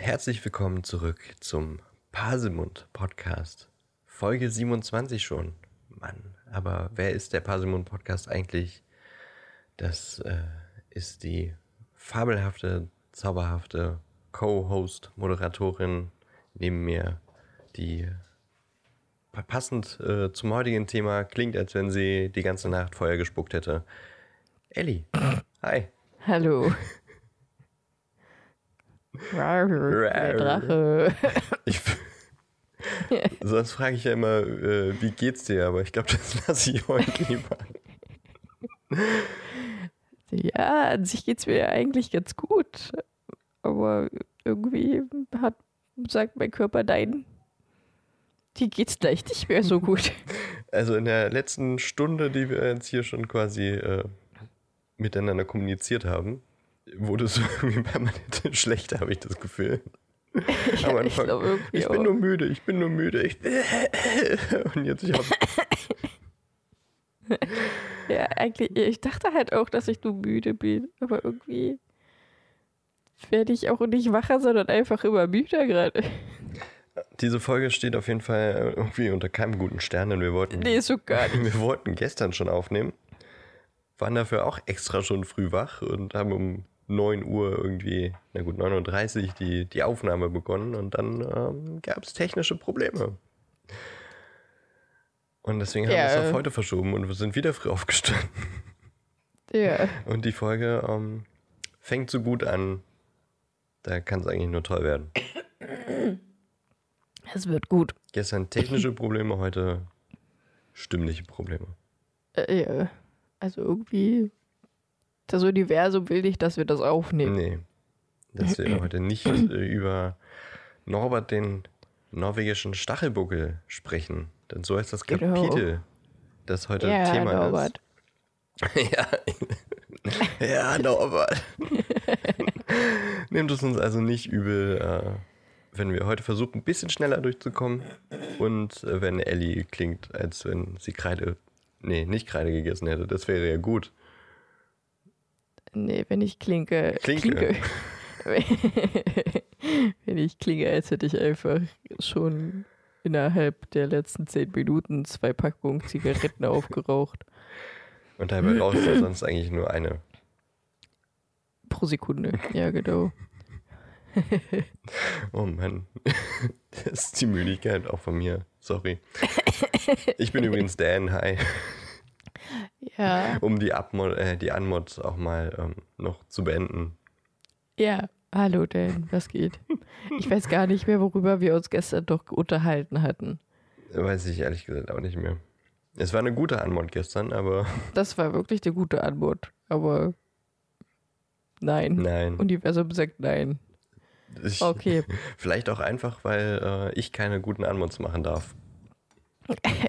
Herzlich willkommen zurück zum Pasemund Podcast. Folge 27 schon. Mann, aber wer ist der Pasemund Podcast eigentlich? Das äh, ist die fabelhafte, zauberhafte Co-Host, Moderatorin neben mir, die passend äh, zum heutigen Thema klingt, als wenn sie die ganze Nacht Feuer gespuckt hätte. Ellie. Hi. Hallo. Der Drache. Ich, sonst frage ich ja immer, äh, wie geht's dir? Aber ich glaube, das lasse ich heute lieber. Ja, an sich geht's mir eigentlich ganz gut. Aber irgendwie hat, sagt mein Körper, nein, die geht's gleich nicht mehr so gut. Also in der letzten Stunde, die wir jetzt hier schon quasi äh, miteinander kommuniziert haben, wurde es irgendwie permanent schlechter, habe ich das Gefühl. Ja, Am ich Anfang, glaube irgendwie ich bin auch. nur müde, ich bin nur müde. Ich und jetzt ich hab, Ja, eigentlich, ich dachte halt auch, dass ich nur müde bin. Aber irgendwie werde ich auch nicht wacher, sondern einfach immer müder gerade. diese Folge steht auf jeden Fall irgendwie unter keinem guten Stern, denn wir wollten, Nee, so gar nicht. wir wollten gestern schon aufnehmen, waren dafür auch extra schon früh wach und haben um 9 Uhr irgendwie, na gut, 9.30 Uhr die, die Aufnahme begonnen und dann ähm, gab es technische Probleme. Und deswegen haben wir es auf heute verschoben und wir sind wieder früh aufgestanden. Ja, Und die Folge ähm, fängt so gut an, da kann es eigentlich nur toll werden. es wird gut. Gestern technische Probleme, heute stimmliche Probleme. Äh, ja. Also irgendwie, das Universum will nicht, dass wir das aufnehmen. Nee, dass wir heute nicht äh, über Norbert, den norwegischen Stachelbuckel, sprechen. Denn so heißt das Genau. Kapitel, das heute Ja, Thema Norbert. ist. ja. ja, Norbert. Nehmt es uns also nicht übel, äh, wenn wir heute versuchen, ein bisschen schneller durchzukommen und äh, wenn Ellie klingt, als wenn sie Kreide, nee, nicht Kreide gegessen hätte. Das wäre ja gut. Nee, wenn ich klinke. Klinke. wenn ich klinge, als hätte ich einfach schon innerhalb der letzten zehn Minuten zwei Packungen Zigaretten aufgeraucht. Und dabei rauchst du sonst eigentlich nur eine. Pro Sekunde. Ja, genau. Oh Mann. Das ist die Müdigkeit auch von mir. Sorry. Ich bin übrigens Dan, hi. Ja, Um die, Abmod äh, die Anmod auch mal ähm, noch zu beenden. ja. Hallo, Dan, was geht? Ich weiß gar nicht mehr, worüber wir uns gestern doch unterhalten hatten. Weiß ich ehrlich gesagt auch nicht mehr. Es war eine gute Anmod gestern, aber Das war wirklich eine gute Antwort. Aber nein. nein. Universum sagt nein. Ich, Okay. Vielleicht auch einfach, weil äh, ich keine guten Anmods machen darf.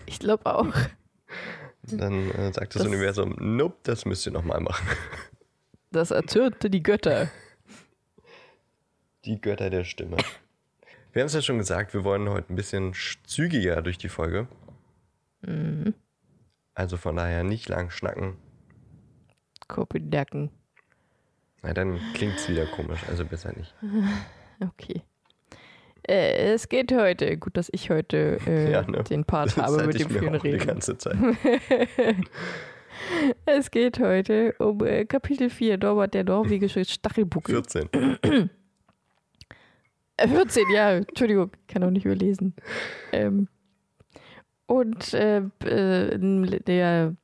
Ich glaube auch. Dann äh, sagt das, Das- Universum, nope, das müsst ihr nochmal machen. Das erzürnte die Götter. Die Götter der Stimme. Wir haben es ja schon gesagt, wir wollen heute ein bisschen sch- zügiger durch die Folge. Also von daher nicht lang schnacken. Kopenhagen. Na, dann klingt es wieder komisch, also besser nicht. Okay. Äh, es geht heute, gut, dass ich heute äh, Ja, ne? den Part Das habe mit dem vielen auch die Reden. ganze Zeit. Es geht heute um äh, Kapitel 4, Norbert, der norwegische Stachelbuckel. 14. Äh, 14, ja, Entschuldigung, kann auch nicht überlesen. Ähm, und äh, äh, in der,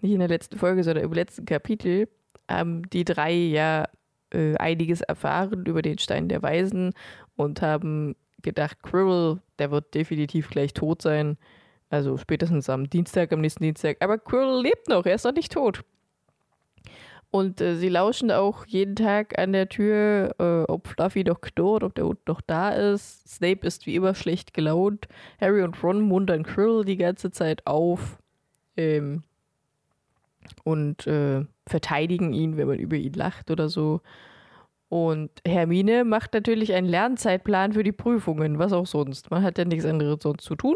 nicht in der letzten Folge, sondern im letzten Kapitel haben die drei ja äh, einiges erfahren über den Stein der Weisen und haben gedacht, Quirrell, der wird definitiv gleich tot sein. Also spätestens am Dienstag, am nächsten Dienstag. Aber Quirrell lebt noch, er ist noch nicht tot. Und äh, sie lauschen auch jeden Tag an der Tür, äh, ob Fluffy noch knurrt, ob der Hund noch da ist. Snape ist wie immer schlecht gelaunt. Harry und Ron muntern Quirrell die ganze Zeit auf ähm, und äh, verteidigen ihn, wenn man über ihn lacht oder so. Und Hermine macht natürlich einen Lernzeitplan für die Prüfungen, was auch sonst. Man hat ja nichts anderes sonst zu tun.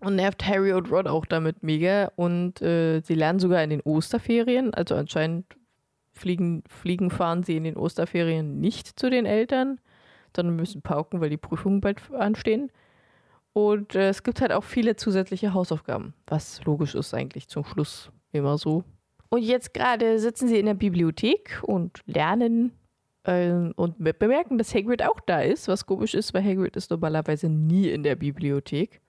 Und nervt Harry und Ron auch damit mega. Und äh, sie lernen sogar in den Osterferien. Also anscheinend fliegen, fliegen fahren sie in den Osterferien nicht zu den Eltern, sondern müssen pauken, weil die Prüfungen bald anstehen. Und äh, es gibt halt auch viele zusätzliche Hausaufgaben, was logisch ist eigentlich zum Schluss immer so. Und jetzt gerade sitzen sie in der Bibliothek und lernen äh, und bemerken, dass Hagrid auch da ist, was komisch ist, weil Hagrid ist normalerweise nie in der Bibliothek.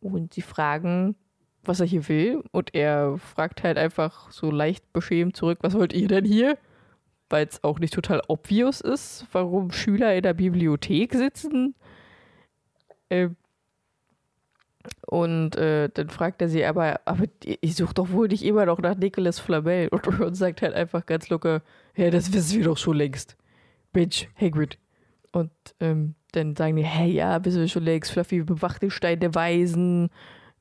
Und sie fragen, was er hier will. Und er fragt halt einfach so leicht beschämt zurück, was wollt ihr denn hier? Weil es auch nicht total obvious ist, warum Schüler in der Bibliothek sitzen. Äh, und äh, dann fragt er sie, aber, aber ich suche doch wohl nicht immer noch nach Nicholas Flamel. Und Ron sagt halt einfach ganz locker, ja, das wissen wir doch schon längst. Bitch, Hagrid. Und ähm, dann sagen die, hey, ja, wissen wir schon längst, Fluffy bewacht den Stein der Weisen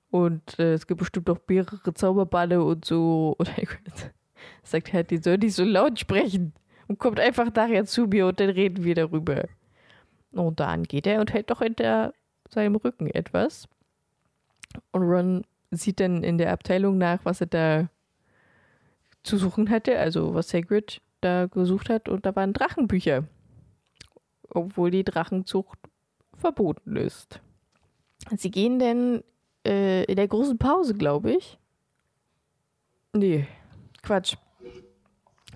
und äh, es gibt bestimmt noch mehrere Zauberballe und so. Und Hagrid sagt halt, die sollen nicht so laut sprechen und kommt einfach nachher zu mir und dann reden wir darüber. Und dann geht er und hält doch hinter seinem Rücken etwas. Und Ron sieht dann in der Abteilung nach, was er da zu suchen hatte, also was Hagrid da gesucht hat, und da waren Drachenbücher. Obwohl die Drachenzucht verboten ist. Sie gehen dann äh, in der großen Pause, glaube ich. Nee, Quatsch.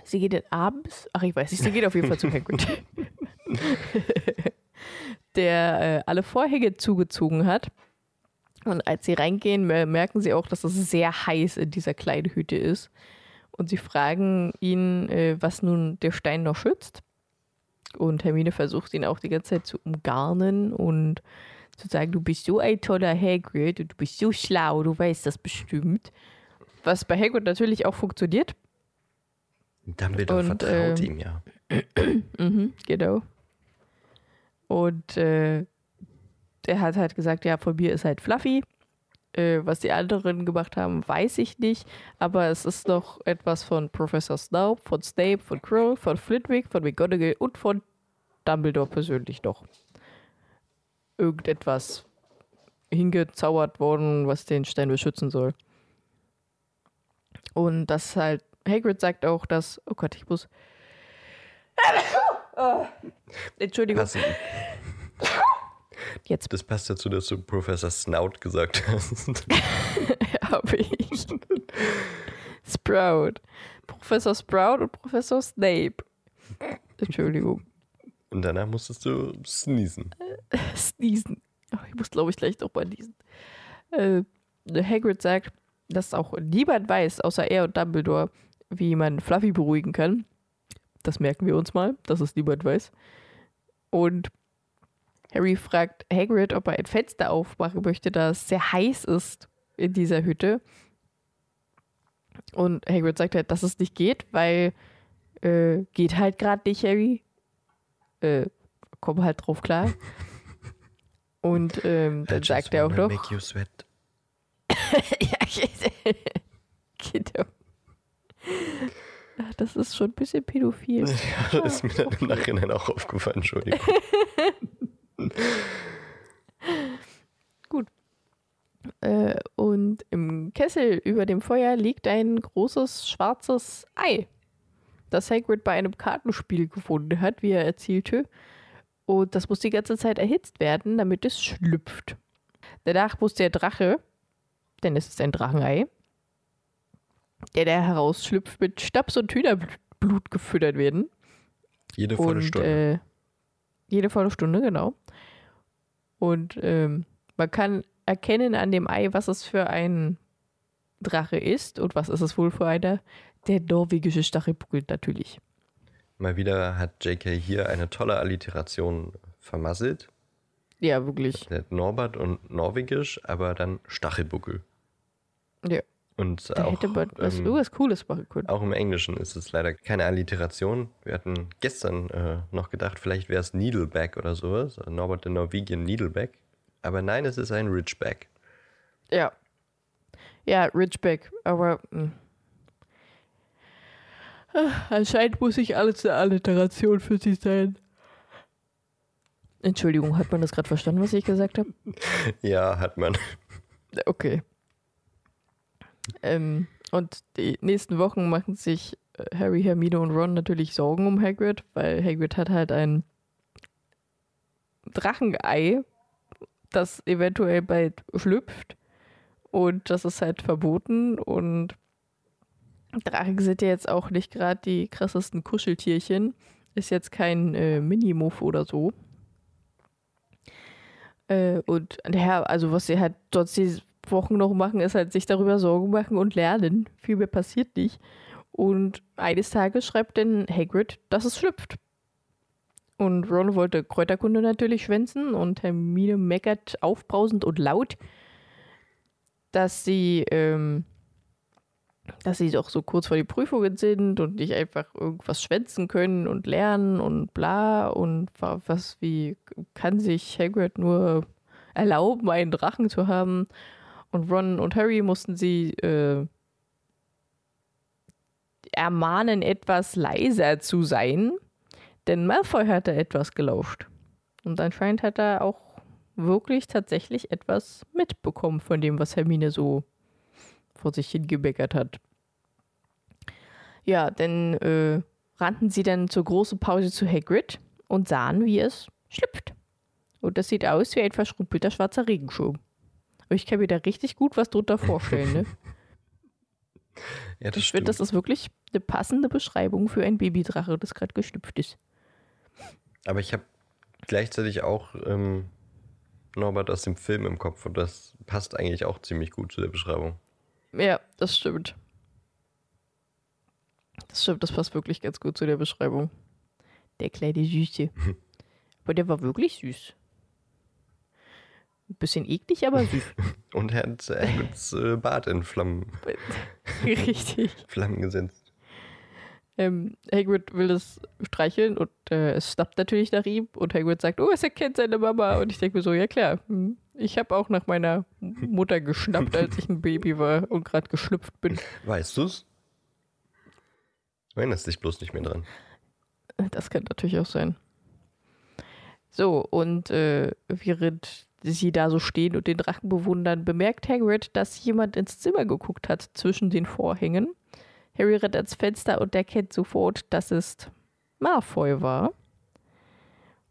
Sie geht dann abends. Ach, ich weiß nicht, sie geht auf jeden Fall zu Hagrid. der äh, alle Vorhänge zugezogen hat. Und als sie reingehen, merken sie auch, dass es sehr heiß in dieser kleinen Hütte ist. Und sie fragen ihn, äh, was nun der Stein noch schützt. Und Hermine versucht ihn auch die ganze Zeit zu umgarnen und zu sagen, du bist so ein toller Hagrid und du bist so schlau, du weißt das bestimmt. Was bei Hagrid natürlich auch funktioniert. Dumbledore und, vertraut äh, ihm ja. mhm, genau. Und äh, er hat halt gesagt, ja, von mir ist halt Fluffy. Äh, was die anderen gemacht haben, weiß ich nicht. Aber es ist doch etwas von Professor Snape, von Snape, von Krill, von Flitwick, von McGonagall und von Dumbledore persönlich doch. Irgendetwas hingezaubert worden, was den Stein beschützen soll. Und das halt, Hagrid sagt auch, dass, oh Gott, ich muss. oh. Entschuldigung. Passen. Jetzt. Das passt dazu, dass du Professor Snout gesagt hast. Habe ich. Sprout. Professor Sprout und Professor Snape. Entschuldigung. Und danach musstest du sneezen. Sneezen. Oh, ich muss, glaube ich, gleich doch mal niesen. Äh, Hagrid sagt, dass auch niemand weiß, außer er und Dumbledore, wie man Fluffy beruhigen kann. Das merken wir uns mal, dass es niemand weiß. Und Harry fragt Hagrid, ob er ein Fenster aufmachen möchte, da es sehr heiß ist in dieser Hütte. Und Hagrid sagt halt, dass es nicht geht, weil äh, geht halt gerade nicht, Harry. Äh, komm halt drauf klar. Und ähm, dann sagt er auch noch. Make you sweat. ja, genau. Das ist schon ein bisschen pädophil. Ja, das ist mir dann im Nachhinein auch aufgefallen, Entschuldigung. Gut. Äh, und im Kessel über dem Feuer liegt ein großes schwarzes Ei, das Hagrid bei einem Kartenspiel gefunden hat, wie er erzählte. Und das muss die ganze Zeit erhitzt werden, damit es schlüpft. Danach muss der Drache, denn es ist ein Drachenei, der da herausschlüpft, mit Stabs und Hühnerblut gefüttert werden. Jede volle und, Stunde. Äh, jede volle Stunde, genau. Und ähm, man kann erkennen an dem Ei, was es für ein Drache ist und was ist es wohl für einer. Der norwegische Stachelbuckel natürlich. Mal wieder hat JK hier eine tolle Alliteration vermasselt. Ja, wirklich. Norbert und Norwegisch, aber dann Stachelbuckel. Ja. Und da auch, hätte man was, ähm, was Cooles machen können. Auch im Englischen ist es leider keine Alliteration. Wir hatten gestern äh, noch gedacht, vielleicht wäre es Needleback oder sowas. Norbert der Norwegian Needleback. Aber nein, es ist ein Ridgeback. Ja. Ja, Ridgeback. Aber mh. Hm. anscheinend muss ich alles eine Alliteration für sie sein. Entschuldigung, hat man das gerade verstanden, was ich gesagt habe? ja, hat man. Okay. Ähm, und die nächsten Wochen machen sich Harry, Hermine und Ron natürlich Sorgen um Hagrid, weil Hagrid hat halt ein Drachenei, das eventuell bald schlüpft. Und das ist halt verboten. Und Drachen sind ja jetzt auch nicht gerade die krassesten Kuscheltierchen. Ist jetzt kein äh, Minimuff oder so. Äh, und ja, also was sie halt sonst Wochen noch machen, ist halt sich darüber Sorgen machen und lernen. Viel mehr passiert nicht. Und eines Tages schreibt dann Hagrid, dass es schlüpft. Und Ron wollte Kräuterkunde natürlich schwänzen und Hermine meckert aufbrausend und laut, dass sie, ähm, dass sie doch so kurz vor die Prüfungen sind und nicht einfach irgendwas schwänzen können und lernen und bla und was, wie kann sich Hagrid nur erlauben, einen Drachen zu haben? Und Ron und Harry mussten sie äh, ermahnen, etwas leiser zu sein, denn Malfoy hatte etwas gelauscht. Und anscheinend hat er auch wirklich tatsächlich etwas mitbekommen von dem, was Hermine so vor sich hingebeckert hat. Ja, dann äh, rannten sie dann zur großen Pause zu Hagrid und sahen, wie es schlüpft. Und das sieht aus wie ein verschrumpelter schwarzer Regenschirm. Ich kann mir da richtig gut was drunter vorstellen, ne? ja, das ich finde, das ist wirklich eine passende Beschreibung für ein Babydrache, das gerade geschlüpft ist. Aber ich habe gleichzeitig auch ähm, Norbert aus dem Film im Kopf und das passt eigentlich auch ziemlich gut zu der Beschreibung. Ja, das stimmt. Das stimmt, das passt wirklich ganz gut zu der Beschreibung. Der kleine Süße. Aber der war wirklich süß. Ein bisschen eklig, aber süß. Und er hat Hagrids äh, Bart in Flammen. Richtig. Flammen gesetzt. Ähm, Hagrid will das streicheln und äh, es schnappt natürlich nach ihm und Hagrid sagt, oh, es erkennt seine Mama. Und ich denke mir so, ja klar, hm, ich habe auch nach meiner Mutter geschnappt, als ich ein Baby war und gerade geschlüpft bin. Weißt du's? Du erinnerst dich bloß nicht mehr dran. Das kann natürlich auch sein. So, und äh, während sie da so stehen und den Drachen bewundern, bemerkt Hagrid, dass jemand ins Zimmer geguckt hat zwischen den Vorhängen. Harry rennt ans Fenster und erkennt sofort, dass es Malfoy war.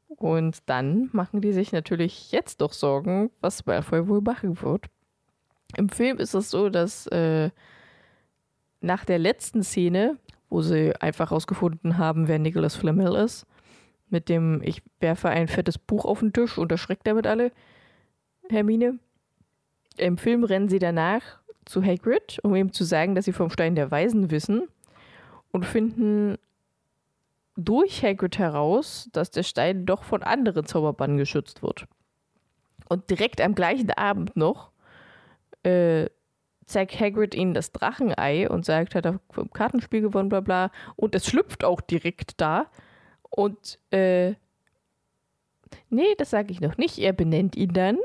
Und dann machen die sich natürlich jetzt doch Sorgen, was Malfoy wohl machen wird. Im Film ist es so, dass äh, nach der letzten Szene, wo sie einfach herausgefunden haben, wer Nicholas Flamel ist, mit dem ich werfe ein fettes Buch auf den Tisch und erschreckt damit alle, Hermine. Im Film rennen sie danach zu Hagrid, um ihm zu sagen, dass sie vom Stein der Weisen wissen und finden durch Hagrid heraus, dass der Stein doch von anderen Zauberbannen geschützt wird. Und direkt am gleichen Abend noch äh, zeigt Hagrid ihnen das Drachenei und sagt, hat er vom Kartenspiel gewonnen, bla bla. Und es schlüpft auch direkt da. Und äh, nee, das sage ich noch nicht. Er benennt ihn dann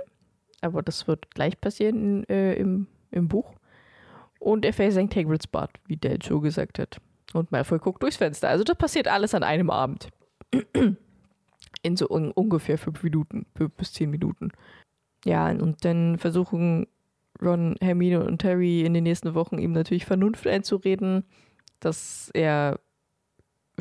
aber das wird gleich passieren in, äh, im, im Buch. Und er versenkt Hagrids Bart, wie der Joe gesagt hat. Und Malfoy guckt durchs Fenster. Also das passiert alles an einem Abend. in so un ungefähr fünf Minuten, fünf bis zehn Minuten. Ja, und dann versuchen Ron, Hermine und Harry in den nächsten Wochen ihm natürlich Vernunft einzureden, dass er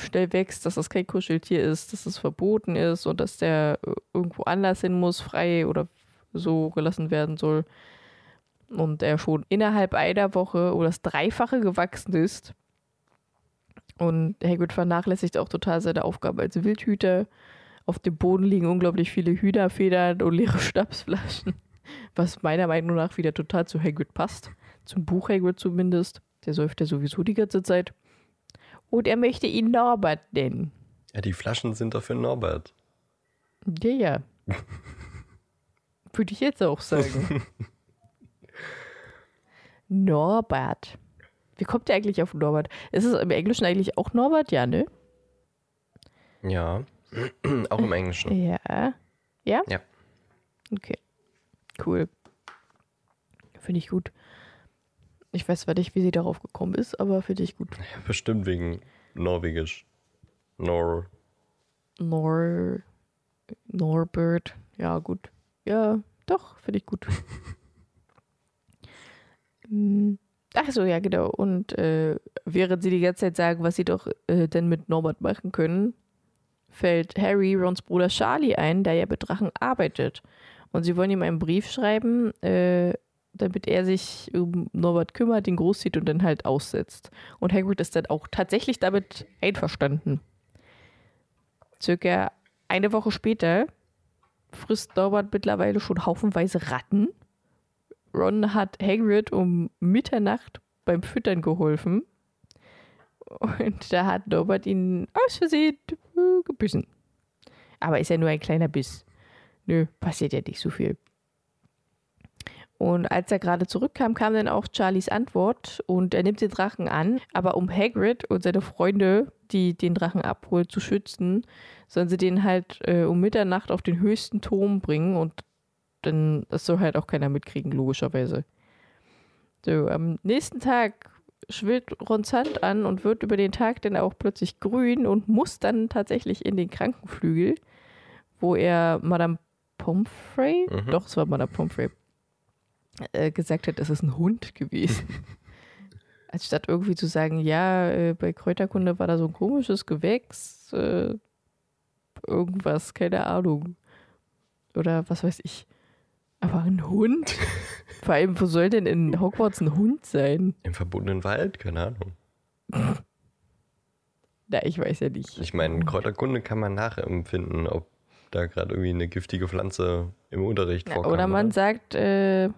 schnell wächst, dass das kein Kuscheltier ist, dass es verboten ist und dass der irgendwo anders hin muss, frei oder so gelassen werden soll. Und er schon innerhalb einer Woche oder das Dreifache gewachsen ist. Und Hagrid vernachlässigt auch total seine Aufgabe als Wildhüter. Auf dem Boden liegen unglaublich viele Hühnerfedern und leere Schnapsflaschen. Was meiner Meinung nach wieder total zu Hagrid passt. Zum Buch Hagrid zumindest. Der säuft ja sowieso die ganze Zeit. Und er möchte ihn Norbert nennen. Ja, die Flaschen sind doch für Norbert. Ja, ja. Würde ich jetzt auch sagen. Norbert. Wie kommt der eigentlich auf Norbert? Ist es im Englischen eigentlich auch Norbert? Ja, ne? Ja. auch im Englischen. Ja. Ja? Ja. Okay. Cool. Finde ich gut. Ich weiß zwar nicht, wie sie darauf gekommen ist, aber finde ich gut. Ja, bestimmt wegen Norwegisch. Nor. Nor. Norbert. Ja, gut. Ja, doch, finde ich gut. Hm, Ach so, ja, genau. Und äh, während sie die ganze Zeit sagen, was sie doch äh, denn mit Norbert machen können, fällt Harry Rons Bruder Charlie ein, der ja mit Drachen arbeitet. Und sie wollen ihm einen Brief schreiben, äh, damit er sich um Norbert kümmert, den großzieht und dann halt aussetzt. Und Hagrid ist dann auch tatsächlich damit einverstanden. Circa eine Woche später frisst Norbert mittlerweile schon haufenweise Ratten. Ron hat Hagrid um Mitternacht beim Füttern geholfen. Und da hat Norbert ihn aus Versehen äh, gebissen. Aber ist ja nur ein kleiner Biss. Nö, passiert ja nicht so viel. Und als er gerade zurückkam, kam dann auch Charlies Antwort und er nimmt den Drachen an. Aber um Hagrid und seine Freunde, die den Drachen abholen, zu schützen, sollen sie den halt äh, um Mitternacht auf den höchsten Turm bringen und dann das soll halt auch keiner mitkriegen, logischerweise. So, am nächsten Tag schwillt Rons Hand an und wird über den Tag dann auch plötzlich grün und muss dann tatsächlich in den Krankenflügel, wo er Madame Pomfrey, Mhm. doch, es war Madame Pomfrey, äh, gesagt hat, es ist ein Hund gewesen. Anstatt irgendwie zu sagen, ja, äh, bei Kräuterkunde war da so ein komisches Gewächs, äh, irgendwas, keine Ahnung. Oder was weiß ich. Aber ein Hund? Vor allem, wo soll denn in Hogwarts ein Hund sein? Im verbotenen Wald, keine Ahnung. Na, ich weiß ja nicht. Ich meine, Kräuterkunde kann man nachempfinden, ob da gerade irgendwie eine giftige Pflanze im Unterricht vorkam. oder man sagt, äh,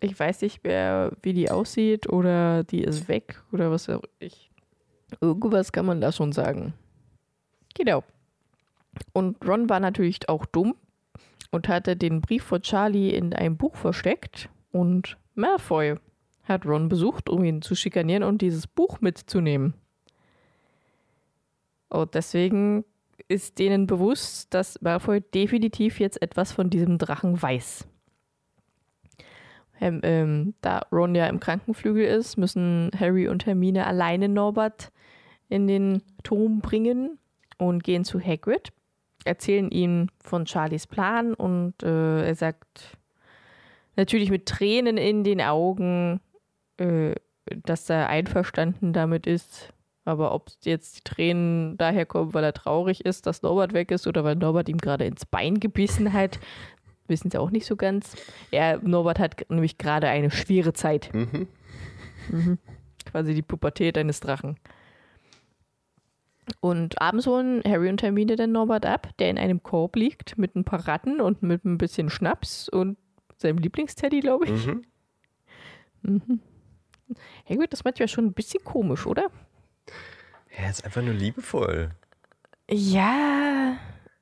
ich weiß nicht mehr, wie die aussieht oder die ist weg oder was auch ich. Irgendwas kann man da schon sagen. Genau. Und Ron war natürlich auch dumm und hatte den Brief von Charlie in einem Buch versteckt und Malfoy hat Ron besucht, um ihn zu schikanieren und dieses Buch mitzunehmen. Und deswegen ist denen bewusst, dass Malfoy definitiv jetzt etwas von diesem Drachen weiß. Ähm, da Ron ja im Krankenflügel ist, müssen Harry und Hermine alleine Norbert in den Turm bringen und gehen zu Hagrid, erzählen ihm von Charlies Plan und äh, er sagt natürlich mit Tränen in den Augen, äh, dass er einverstanden damit ist, aber ob jetzt die Tränen daher kommen, weil er traurig ist, dass Norbert weg ist oder weil Norbert ihm gerade ins Bein gebissen hat, wissen sie auch nicht so ganz. Ja, Norbert hat nämlich gerade eine schwere Zeit. Mhm. Mhm. Quasi die Pubertät eines Drachen. Und abends holen Harry und Hermine dann Norbert ab, der in einem Korb liegt mit ein paar Ratten und mit ein bisschen Schnaps und seinem Lieblingsteddy, glaube ich. Mhm. Mhm. Hagrid ist manchmal schon ein bisschen komisch, oder? Er ist einfach nur liebevoll. Ja,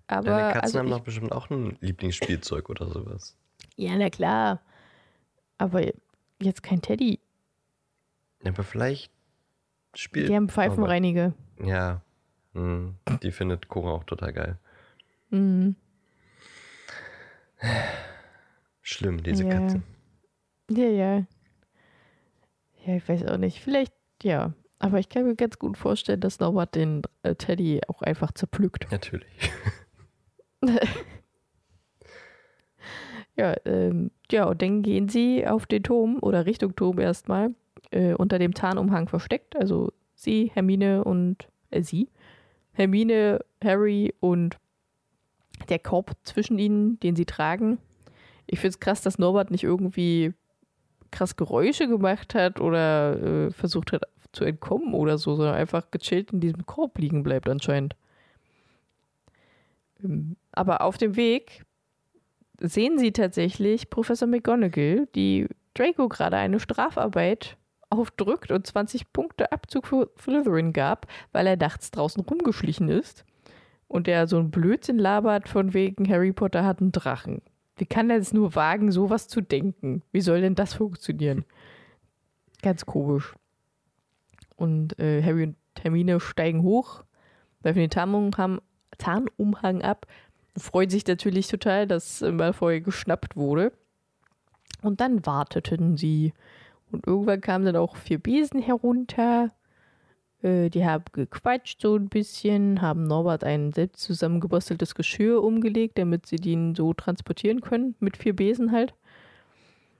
aber. Deine Katzen also haben doch bestimmt auch ein Lieblingsspielzeug oder sowas. ja, na klar. Aber jetzt kein Teddy. Aber vielleicht spielt. Die haben Pfeifenreiniger. Ja. Mhm. Die findet Cora auch total geil. Mhm. Schlimm, diese Ja. Katze. Ja, ja. Ja, ich weiß auch nicht. Vielleicht, ja. Aber ich kann mir ganz gut vorstellen, dass Norbert den äh, Teddy auch einfach zerpflückt. Natürlich. Ja, ähm, ja, und dann gehen sie auf den Turm oder Richtung Turm erstmal, äh, unter dem Tarnumhang versteckt. Also sie, Hermine und äh, sie. Hermine, Harry und der Korb zwischen ihnen, den sie tragen. Ich finde es krass, dass Norbert nicht irgendwie krass Geräusche gemacht hat oder äh, versucht hat zu entkommen oder so, sondern einfach gechillt in diesem Korb liegen bleibt anscheinend. Ähm, Aber auf dem Weg sehen sie tatsächlich Professor McGonagall, die Draco gerade eine Strafarbeit aufdrückt und 20 Punkte Abzug für Slytherin gab, weil er nachts draußen rumgeschlichen ist und der so ein Blödsinn labert von wegen Harry Potter hat einen Drachen. Wie kann er es nur wagen, sowas zu denken? Wie soll denn das funktionieren? Ganz komisch. Und äh, Harry und Hermine steigen hoch, werfen den Tarnumhang ab, freuen sich natürlich total, dass äh, Malfoy geschnappt wurde. Und dann warteten sie. Und irgendwann kamen dann auch vier Besen herunter. Äh, die haben gequatscht so ein bisschen, haben Norbert ein selbst zusammengebasteltes Geschirr umgelegt, damit sie den so transportieren können, mit vier Besen halt.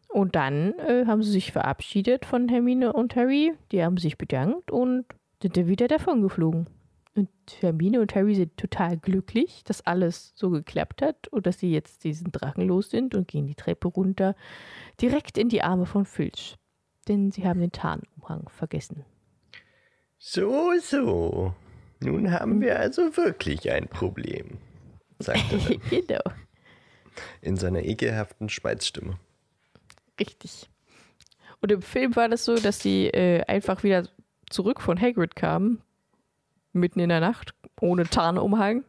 Und dann äh, haben sie sich verabschiedet von Hermine und Harry. Die haben sich bedankt und sind dann wieder davon geflogen. Und Hermine und Harry sind total glücklich, dass alles so geklappt hat und dass sie jetzt diesen Drachen los sind und gehen die Treppe runter, direkt in die Arme von Filch. Denn sie haben den Tarnumhang vergessen. So, so. Nun haben wir also wirklich ein Problem, sagt er genau. in seiner ekelhaften Schweizstimme. Richtig. Und im Film war das so, dass sie äh, einfach wieder zurück von Hagrid kamen, mitten in der Nacht, ohne Tarnumhang.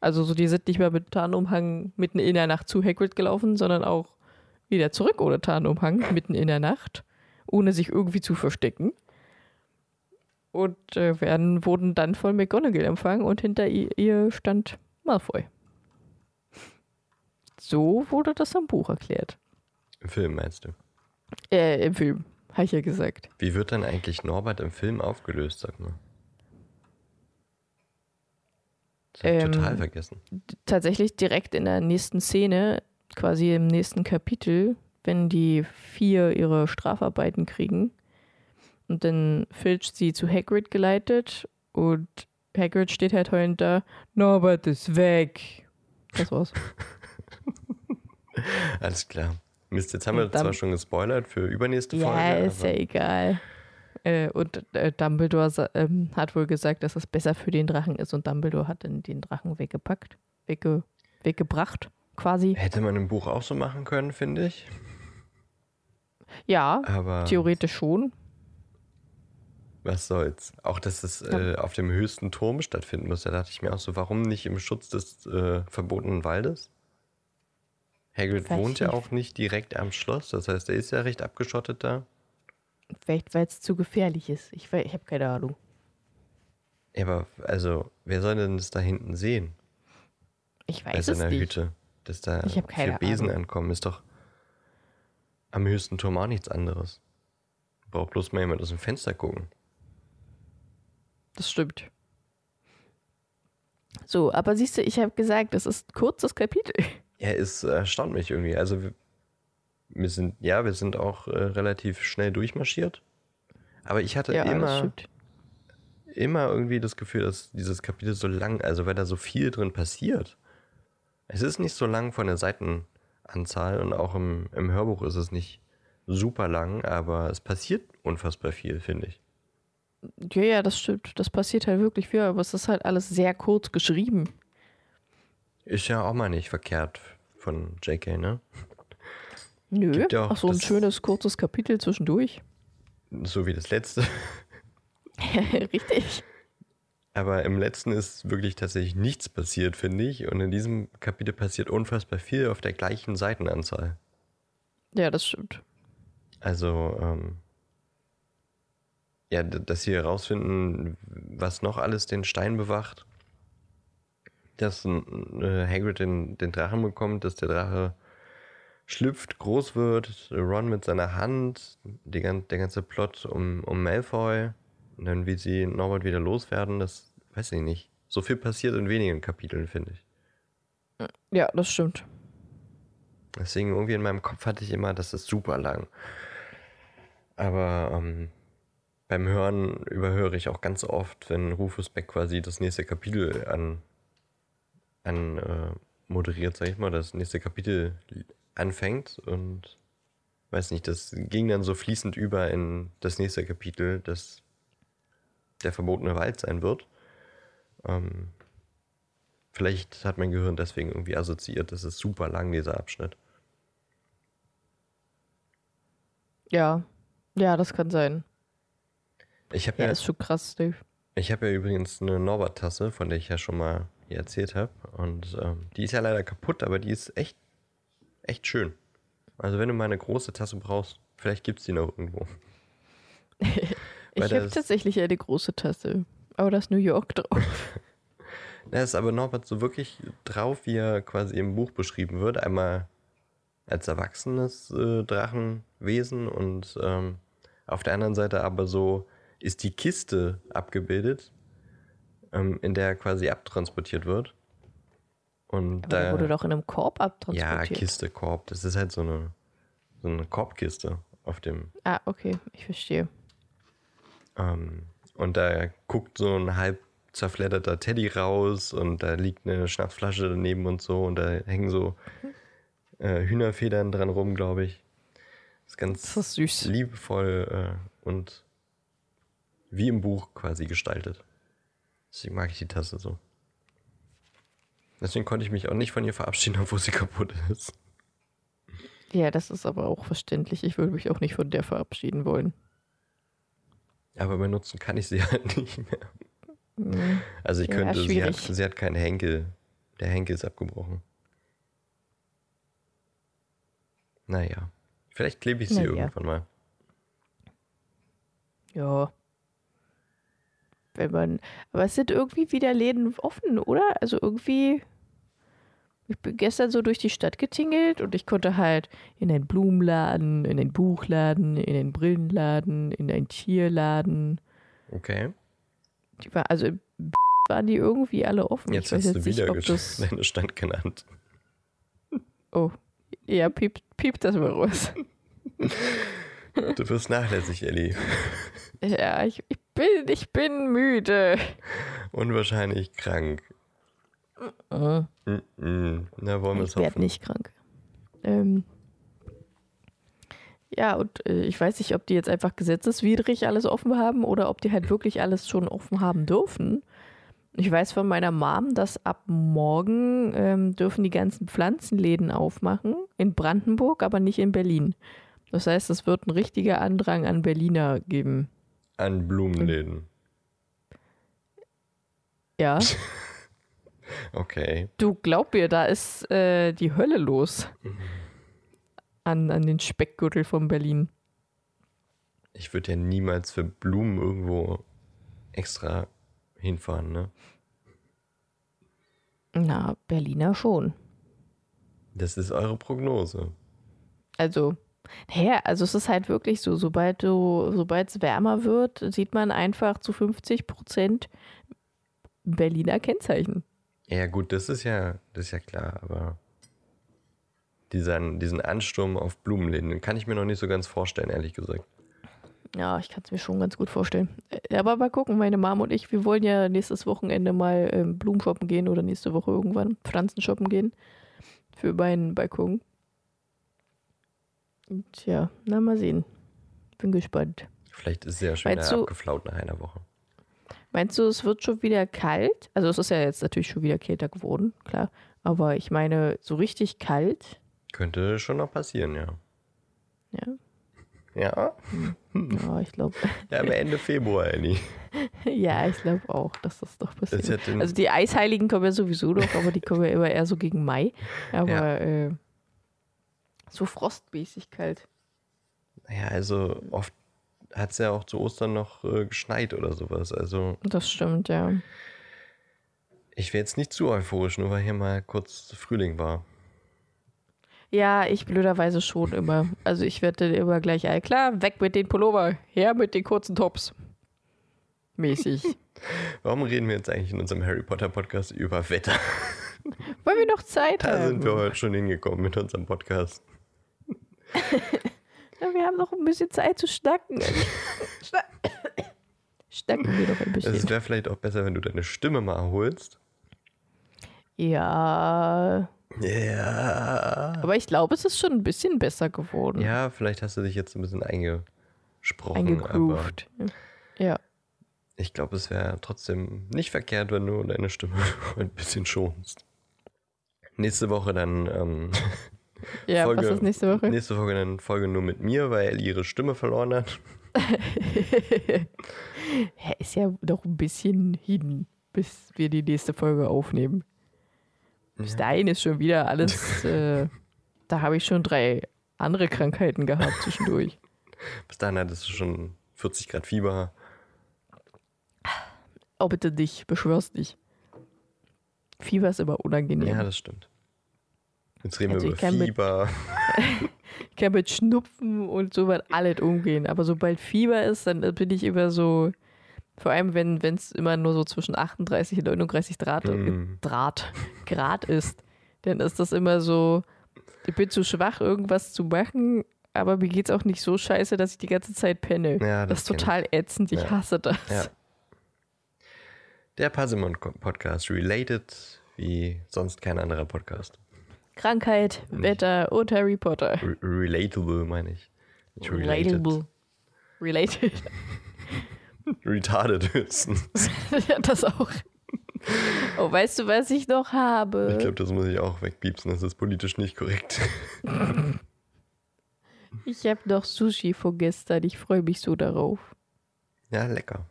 Also so, die sind nicht mehr mit Tarnumhang mitten in der Nacht zu Hagrid gelaufen, sondern auch wieder zurück ohne Tarnumhang, mitten in der Nacht, ohne sich irgendwie zu verstecken. Und äh, werden, wurden dann von McGonagall empfangen und hinter ihr, ihr stand Malfoy. So wurde das am Buch erklärt. Im Film meinst du? Äh, im Film, habe ich ja gesagt. Wie wird dann eigentlich Norbert im Film aufgelöst, sag mal? Das hab ich Ähm, total vergessen. tatsächlich direkt in der nächsten Szene, quasi im nächsten Kapitel, wenn die vier ihre Strafarbeiten kriegen und dann Filch sie zu Hagrid geleitet und Hagrid steht halt heulend da, Norbert ist weg. Das war's. Alles klar. Mist, jetzt haben wir dann- zwar schon gespoilert für übernächste ja, Folge. ist ja egal. Äh, und äh, Dumbledore ähm, hat wohl gesagt, dass es besser für den Drachen ist und Dumbledore hat dann den Drachen weggepackt, wegge weggebracht, quasi. Hätte man im Buch auch so machen können, finde ich. Ja, Aber theoretisch schon. was soll's. Auch, dass es äh, auf dem höchsten Turm stattfinden muss, da dachte ich mir auch so, warum nicht im Schutz des äh, verbotenen Waldes? Hagrid Weiß wohnt ja auch nicht direkt am Schloss, das heißt, er ist ja recht abgeschottet da. Vielleicht, weil es zu gefährlich ist. Ich, ich habe keine Ahnung. Ja, aber also, wer soll denn das da hinten sehen? Ich weiß es seiner nicht. Hütte. Dass da Ich vier Besen Ahnung. ankommen, ist doch am höchsten Turm auch nichts anderes. Braucht bloß mal jemand aus dem Fenster gucken. Das stimmt. So, aber siehst du, ich habe gesagt, das ist ein kurzes Kapitel. Ja, es erstaunt mich irgendwie. Also wir, sind, ja, wir sind auch äh, relativ schnell durchmarschiert. Aber ich hatte Ja, immer, immer irgendwie das Gefühl, dass dieses Kapitel so lang, also weil da so viel drin passiert. Es ist nicht so lang von der Seitenanzahl und auch im, im Hörbuch ist es nicht super lang, aber es passiert unfassbar viel, finde ich. Ja, ja, das stimmt. Das passiert halt wirklich viel, aber es ist halt alles sehr kurz geschrieben. Ist ja auch mal nicht verkehrt von JK, ne? Nö. Gibt ja auch so, ein schönes, kurzes Kapitel zwischendurch. So wie das letzte. Richtig. Aber im letzten ist wirklich tatsächlich nichts passiert, finde ich. Und in diesem Kapitel passiert unfassbar viel auf der gleichen Seitenanzahl. Ja, das stimmt. Also, ähm, ja, dass sie herausfinden, was noch alles den Stein bewacht. Dass äh, Hagrid den, den Drachen bekommt, dass der Drache schlüpft, groß wird, Ron mit seiner Hand, die, der ganze Plot um, um Malfoy und dann wie sie Norbert wieder loswerden, das weiß ich nicht. So viel passiert in wenigen Kapiteln, finde ich. Ja, das stimmt. Deswegen irgendwie in meinem Kopf hatte ich immer, das ist super lang. Aber ähm, beim Hören überhöre ich auch ganz oft, wenn Rufus Beck quasi das nächste Kapitel an, an äh, moderiert, sag ich mal, das nächste Kapitel anfängt und weiß nicht, das ging dann so fließend über in das nächste Kapitel, das der verbotene Wald sein wird. Ähm, vielleicht hat mein Gehirn deswegen irgendwie assoziiert, das ist super lang, dieser Abschnitt. Ja. Ja, das kann sein. Ich habe Ja, ja, ist schon krass, Dave. ich hab ja übrigens eine Norbert-Tasse, von der ich ja schon mal erzählt habe. Und ähm, die ist ja leider kaputt, aber die ist echt, echt schön. Also wenn du mal eine große Tasse brauchst, vielleicht gibt es die noch irgendwo. Ich habe tatsächlich eine große Tasse. Aber da ist New York drauf. Da ist aber Norbert so wirklich drauf, wie er quasi im Buch beschrieben wird. Einmal als erwachsenes äh, Drachenwesen und ähm, auf der anderen Seite aber so ist die Kiste abgebildet, ähm, in der er quasi abtransportiert wird. Und Aber da, wurde doch in einem Korb ja, abtransportiert. Kiste, Korb, das ist halt so eine so eine Korbkiste auf dem. Ah, okay, ich verstehe. Ähm, und da guckt so ein halb zerfledderter Teddy raus und da liegt eine Schnapsflasche daneben und so und da hängen so äh, Hühnerfedern dran rum, glaube ich. Das ist ganz Das ist süß. liebevoll äh, und wie im Buch quasi gestaltet. Deswegen mag ich die Tasse so. Deswegen konnte ich mich auch nicht von ihr verabschieden, obwohl sie kaputt ist. Ja, das ist aber auch verständlich. Ich würde mich auch nicht von der verabschieden wollen. Aber benutzen kann ich sie halt nicht mehr. Mhm. Also ich Ja, könnte, sie hat, sie hat keinen Henkel. Der Henkel ist abgebrochen. Naja. Vielleicht klebe ich sie Naja. irgendwann mal. Ja. Wenn man. Aber es sind irgendwie wieder Läden offen, oder? Also irgendwie. Ich bin gestern so durch die Stadt getingelt und ich konnte halt in einen Blumenladen, in einen Buchladen, in einen Brillenladen, in einen Tierladen. Okay. War, also waren die irgendwie alle offen. Jetzt hast du jetzt nicht, wieder ob gesch- das. deine Stand genannt. Oh. Ja, piept, piept das mal raus. Du wirst nachlässig, Ellie. Ja, ich, ich bin, ich bin müde. Unwahrscheinlich krank. Äh. Mm-mm. Na, wollen wir es Ich werde hoffen. nicht krank. Ähm, ja, und äh, ich weiß nicht, ob die jetzt einfach gesetzeswidrig alles offen haben oder ob die halt wirklich alles schon offen haben dürfen. Ich weiß von meiner Mom, dass ab morgen ähm, dürfen die ganzen Pflanzenläden aufmachen in Brandenburg, aber nicht in Berlin. Das heißt, es wird ein richtiger Andrang an Berliner geben. An Blumenläden. Ja, Okay. du glaub mir, da ist äh, die Hölle los an, an den Speckgürtel von Berlin. Ich würde ja niemals für Blumen irgendwo extra hinfahren, ne? Na, Berliner schon. Das ist eure Prognose. Also, naja, also es ist halt wirklich so, sobald du, sobald es wärmer wird, sieht man einfach zu 50 Prozent Berliner Kennzeichen. Ja, gut, das ist ja, das ist ja klar, aber diesen, diesen Ansturm auf Blumenläden, den kann ich mir noch nicht so ganz vorstellen, ehrlich gesagt. Ja, ich kann es mir schon ganz gut vorstellen. Äh, Aber mal gucken, meine Mom und ich, wir wollen ja nächstes Wochenende mal ähm, Blumen shoppen gehen oder nächste Woche irgendwann Pflanzen shoppen gehen für meinen Balkon. Und ja, na mal sehen. Bin gespannt. Vielleicht ist es ja schon Meinst wieder du- abgeflaut nach einer Woche. Meinst du, es wird schon wieder kalt? Also es ist ja jetzt natürlich schon wieder kälter geworden, klar. Aber ich meine, so richtig kalt, Könnte schon noch passieren, ja. ja. Ja? Ja, ich glaube, Ja, aber Ende Februar, Ellie. ja, ich glaube auch, dass das doch passiert. Also die Eisheiligen kommen ja sowieso noch, aber die kommen ja immer eher so gegen Mai. Aber Ja. äh, so frostmäßig kalt. naja, also oft hat es ja auch zu Ostern noch äh, geschneit oder sowas. Also Das stimmt, ja. ich wäre jetzt nicht zu euphorisch, nur weil hier mal kurz Frühling war. Ja, ich blöderweise schon immer. Also ich werde immer gleich, all klar, weg mit den Pullover, her mit den kurzen Tops. Mäßig. Warum reden wir jetzt eigentlich in unserem Harry Potter Podcast über Wetter? Weil wir noch Zeit Da haben. sind wir heute schon hingekommen mit unserem Podcast. Ja, wir haben noch ein bisschen Zeit zu schnacken. Schna schnacken wir doch ein Es bisschen. wäre vielleicht auch besser, wenn du deine Stimme mal erholst. Ja, Ja. aber ich glaube, es ist schon ein bisschen besser geworden. Ja, vielleicht hast du dich jetzt ein bisschen eingesprochen, Eingegroovt. Ja. ich glaube, es wäre trotzdem nicht verkehrt, wenn du deine Stimme ein bisschen schonst. Nächste Woche dann ähm, Ja, Folge, was ist nächste Woche? Nächste Folge dann Folge nur mit mir, weil Ellie ihre Stimme verloren hat. ja, ist ja noch ein bisschen hin, bis wir die nächste Folge aufnehmen. Bis dahin ist schon wieder alles. Äh, da habe ich schon drei andere Krankheiten gehabt zwischendurch. Bis dahin hattest du schon 40 Grad Fieber. Oh, bitte nicht, beschwör's nicht. Fieber ist immer unangenehm. Ja, das stimmt. Jetzt reden Also wir ich über mit- Fieber. Ich kann mit Schnupfen und so weit alles umgehen. Aber sobald Fieber ist, dann bin ich immer so. Vor allem, wenn es immer nur so zwischen 38 und 39 Draht, Mm. Draht, Grad ist, dann ist das immer so, ich bin zu schwach, irgendwas zu machen, aber mir geht's auch nicht so scheiße, dass ich die ganze Zeit penne. Ja, das, das ist kenn ich. total ätzend. Ich Ja. hasse das. Ja. Der Parsimon-Podcast, related wie sonst kein anderer Podcast. Krankheit, Wetter und Harry Potter. Re relatable, meine ich. Nicht related. Relatable. Related. Retarded höchstens. ja, das auch. Oh, weißt du, was ich noch habe? Ich glaube, das muss ich auch wegpiepsen. Das ist politisch nicht korrekt. Ich habe noch Sushi von gestern. Ich freue mich so darauf. Ja, lecker.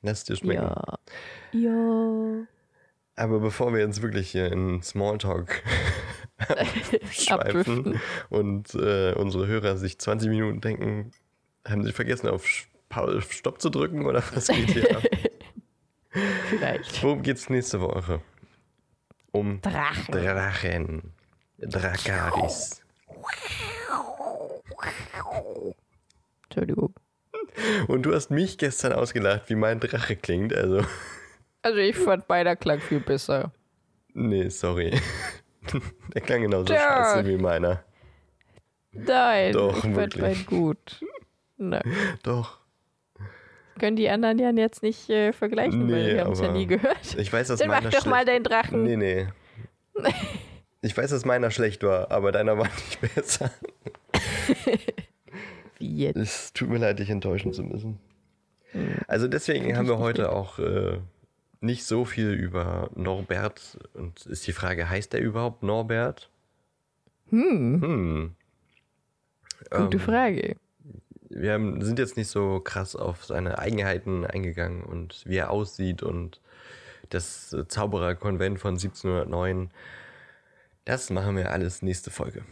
Lass dir schmecken. Ja. Ja. Aber bevor wir jetzt wirklich hier in Smalltalk schweifen Abdriften. und äh, unsere Hörer sich 20 Minuten denken, haben sie vergessen, auf Stopp zu drücken oder was geht hier ab? Vielleicht. Worum geht's nächste Woche? Um Drachen. Drachen. Drakaris. Entschuldigung. Und du hast mich gestern ausgelacht, wie mein Drache klingt. Also, Also ich fand beider klang viel besser. nee, sorry. Der klang genauso Tja. scheiße wie meiner. Nein, Doch, ich fand wirklich. meinen gut. Na, Doch. können die anderen ja jetzt nicht äh, vergleichen, weil Nee, wir haben es ja nie gehört. Ich weiß, dass Dann mach meiner doch mal deinen Drachen. Nee, nee. Ich weiß, dass meiner schlecht war, aber deiner war nicht besser. Wie jetzt? Es tut mir leid, dich enttäuschen zu müssen. Hm. Also deswegen haben wir heute auch äh, nicht so viel über Norbert. Und ist die Frage, heißt der überhaupt Norbert? Hm, Hm. gute Ähm, Frage. wir haben, sind jetzt nicht so krass auf seine Eigenheiten eingegangen und wie er aussieht und das Zaubererkonvent von 1709. Das machen wir alles nächste Folge.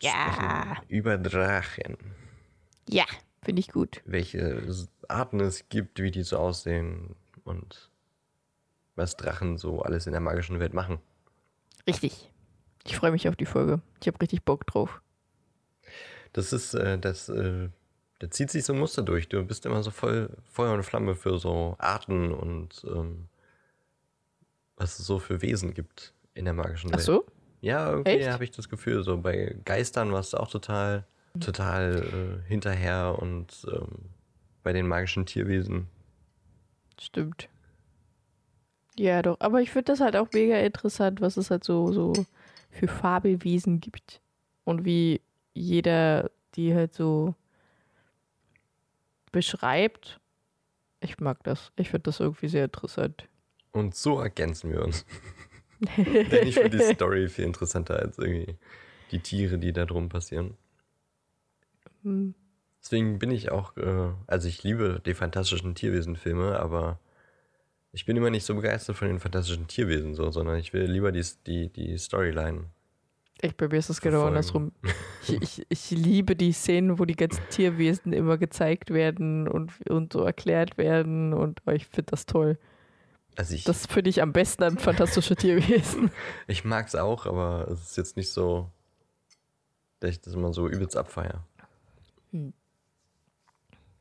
Ja, Über Drachen. ja, finde ich gut. Welche Arten es gibt, wie die so aussehen und was Drachen so alles in der magischen Welt machen. Richtig. Ich freue mich auf die Folge. Ich habe richtig Bock drauf. Das ist, äh, das, äh, da zieht sich so ein Muster durch. Du bist immer so voll Feuer und Flamme für so Arten und ähm, was es so für Wesen gibt in der magischen Ach Welt. so? Ja, irgendwie habe ich das Gefühl, so bei Geistern warst du auch total, total äh, hinterher und ähm, bei den magischen Tierwesen. Stimmt. Ja, doch. Aber ich finde das halt auch mega interessant, was es halt so, so für Fabelwesen gibt. Und wie jeder die halt so beschreibt. Ich mag das. Ich finde das irgendwie sehr interessant. Und so ergänzen wir uns. Denn ich finde die Story viel interessanter als irgendwie die Tiere, die da drum passieren. Hm. Deswegen bin ich auch, äh, also ich liebe die fantastischen Tierwesen-Filme, aber ich bin immer nicht so begeistert von den fantastischen Tierwesen, so, sondern ich will lieber die, die, die Storyline. Ich, bei mir ist das genau andersrum. Ich, ich, ich liebe die Szenen, wo die ganzen Tierwesen immer gezeigt werden und, und so erklärt werden. Und oh, ich finde das toll. Also ich, Das finde ich am besten an fantastische Tierwesen. ich mag es auch, aber es ist jetzt nicht so, dass ich das immer so übelst abfeier.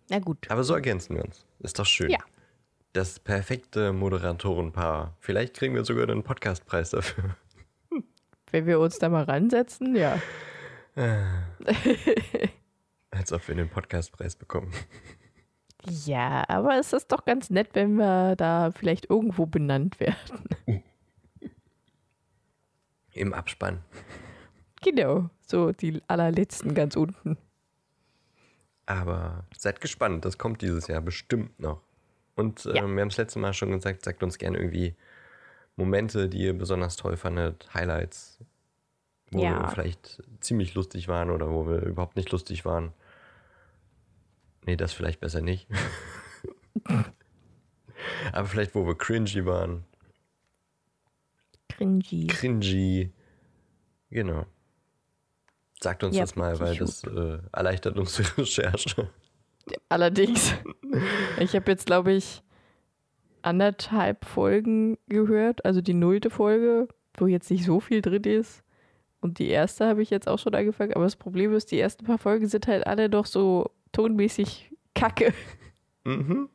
Na gut. Aber so ergänzen wir uns. Ist doch schön. Ja. Das perfekte Moderatorenpaar. Vielleicht kriegen wir sogar einen Podcastpreis dafür. Wenn wir uns da mal ransetzen, ja. Als ob wir den Podcastpreis bekommen. Ja, aber es ist doch ganz nett, wenn wir da vielleicht irgendwo benannt werden. Im Abspann. Genau, so die allerletzten ganz unten. Aber seid gespannt, das kommt dieses Jahr bestimmt noch. Und ähm, Ja. wir haben es letzte Mal schon gesagt, sagt uns gerne irgendwie Momente, die ihr besonders toll fandet, Highlights, wo Ja. wir vielleicht ziemlich lustig waren oder wo wir überhaupt nicht lustig waren. Nee, das vielleicht besser nicht. Aber vielleicht, wo wir cringy waren. Cringy. Cringy. Genau. Sagt uns Ja, das mal, weil das äh, erleichtert uns die Recherche. Allerdings, ich habe jetzt, glaube ich, anderthalb Folgen gehört, also die nullte Folge, wo jetzt nicht so viel drin ist. Und die erste habe ich jetzt auch schon angefangen. Aber das Problem ist, die ersten paar Folgen sind halt alle doch so tonmäßig kacke. Mhm.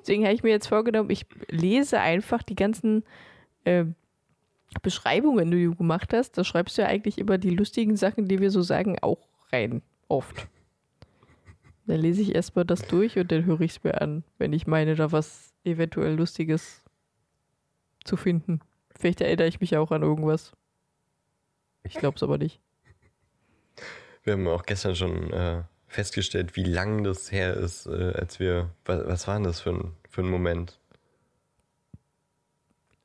Deswegen habe ich mir jetzt vorgenommen, ich lese einfach die ganzen ähm, Beschreibungen, die du gemacht hast, da schreibst du ja eigentlich immer die lustigen Sachen, die wir so sagen, auch rein. Oft. Dann lese ich erstmal das durch und dann höre ich es mir an, wenn ich meine, da was eventuell Lustiges zu finden. Vielleicht erinnere ich mich auch an irgendwas. Ich glaube es aber nicht. Wir haben auch gestern schon äh, festgestellt, wie lang das her ist, äh, als wir. Was, was war denn das für ein, für ein Moment?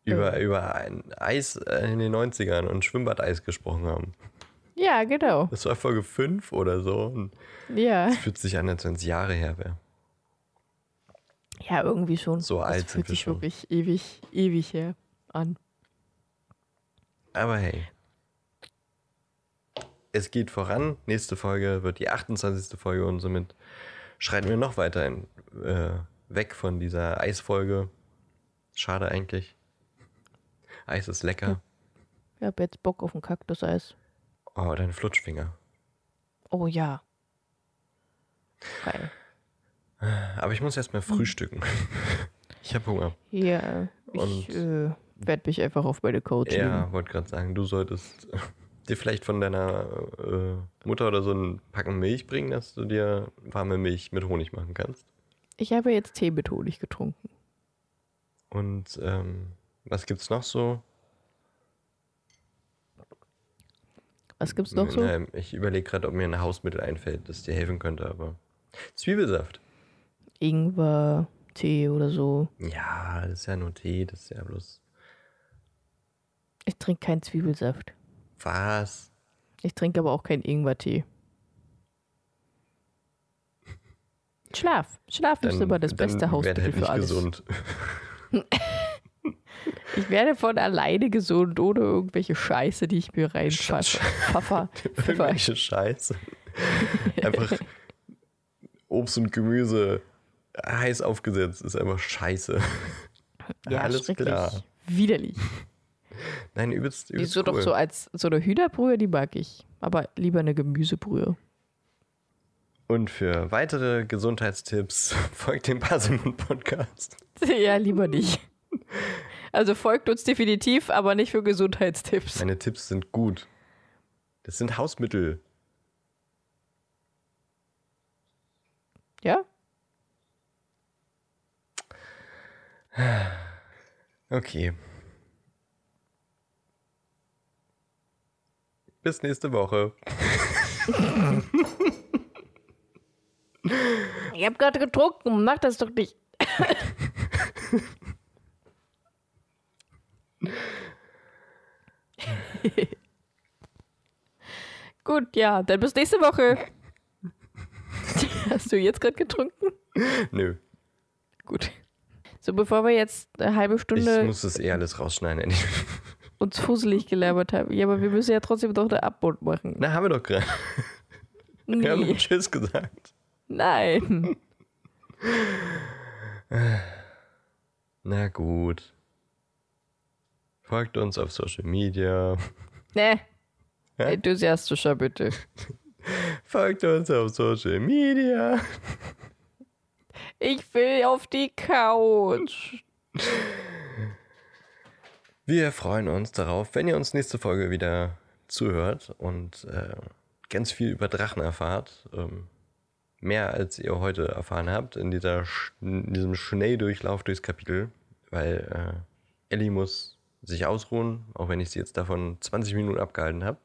Über, Ja. über ein Eis äh, in den 90ern und Schwimmbadeis gesprochen haben. Ja, genau. Das war Folge 5 oder so. Und Ja. es fühlt sich an, als wenn es Jahre her wäre. Ja, irgendwie schon. So das alt sind fühlt wir sich schon. wirklich ewig, ewig her an. Aber hey. Es geht voran. Nächste Folge wird die 28. Folge und somit schreiten wir noch weiter in, äh, weg von dieser Eisfolge. Schade eigentlich. Eis ist lecker. Ich habe jetzt Bock auf ein Kaktuseis. Oh, dein Flutschfinger. Oh ja. Geil. Aber ich muss erstmal frühstücken. Ich habe Hunger. Ja, ich Und- äh, werde mich einfach auf meine Couch Ja, wollte gerade sagen, du solltest dir vielleicht von deiner äh, Mutter oder so ein Packen Milch bringen, dass du dir warme Milch mit Honig machen kannst. Ich habe jetzt Tee mit Honig getrunken. Und ähm, was gibt's noch so? Was gibt's noch so? Ähm, ich überlege gerade, ob mir ein Hausmittel einfällt, das dir helfen könnte, aber. Zwiebelsaft. Ingwer, Tee oder so. Ja, das ist ja nur Tee, das ist ja bloß. Ich trinke keinen Zwiebelsaft. Was? Ich trinke aber auch keinen Ingwertee. Schlaf. Schlaf ist immer das beste werd Hausmittel halt für alles. gesund. Ich werde von alleine gesund, ohne irgendwelche Scheiße, die ich mir reinpfeffer. Pfeffer. Irgendwelche Scheiße. Einfach Obst und Gemüse heiß aufgesetzt ist einfach scheiße. Ja, Alles klar. Widerlich. Nein, übelst, übelst Wieso cool. doch so als so eine Hühnerbrühe, die mag ich. Aber lieber eine Gemüsebrühe. Und für weitere Gesundheitstipps folgt dem Parsimon Podcast. Ja, lieber nicht. Also folgt uns definitiv, aber nicht für Gesundheitstipps. Meine Tipps sind gut. Das sind Hausmittel. Ja? Okay. Bis nächste Woche. Ich habe gerade getrunken, mach das doch nicht. Gut, ja, dann bis nächste Woche. Hast du jetzt gerade getrunken? Nö, Gut. So, bevor wir jetzt eine halbe ich Stunde muss das eh alles rausschneiden. uns fusselig gelabert haben. Ja, aber wir müssen ja trotzdem doch eine Abbund machen. Na, haben wir doch gerade. Wir haben Nee. Tschüss gesagt. Nein. Na gut. Folgt uns auf Social Media. Ne. Hä? Enthusiastischer bitte. Folgt uns auf Social Media. Ich will auf die Couch. Wir freuen uns darauf, wenn ihr uns nächste Folge wieder zuhört und äh, ganz viel über Drachen erfahrt. Ähm, mehr als ihr heute erfahren habt in, dieser, in diesem Schnelldurchlauf durchs Kapitel, weil äh, Ellie muss sich ausruhen, auch wenn ich sie jetzt davon 20 Minuten abgehalten habe.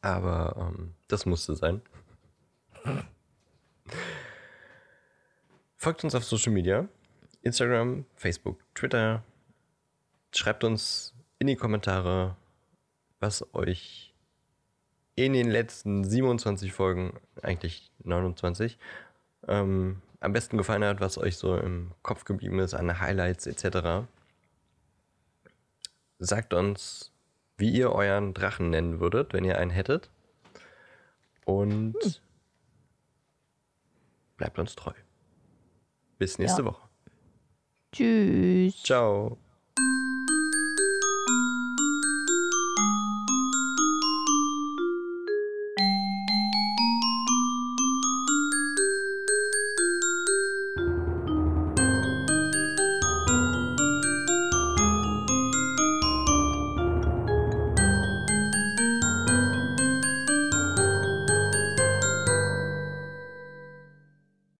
Aber ähm, das musste sein. Folgt uns auf Social Media. Instagram, Facebook, Twitter. Schreibt uns in die Kommentare, was euch in den letzten 27 Folgen, eigentlich 29, ähm, am besten gefallen hat, was euch so im Kopf geblieben ist an Highlights etc. Sagt uns, wie ihr euren Drachen nennen würdet, wenn ihr einen hättet. Und bleibt uns treu. Bis nächste Ja. Woche. Tschüss. Ciao.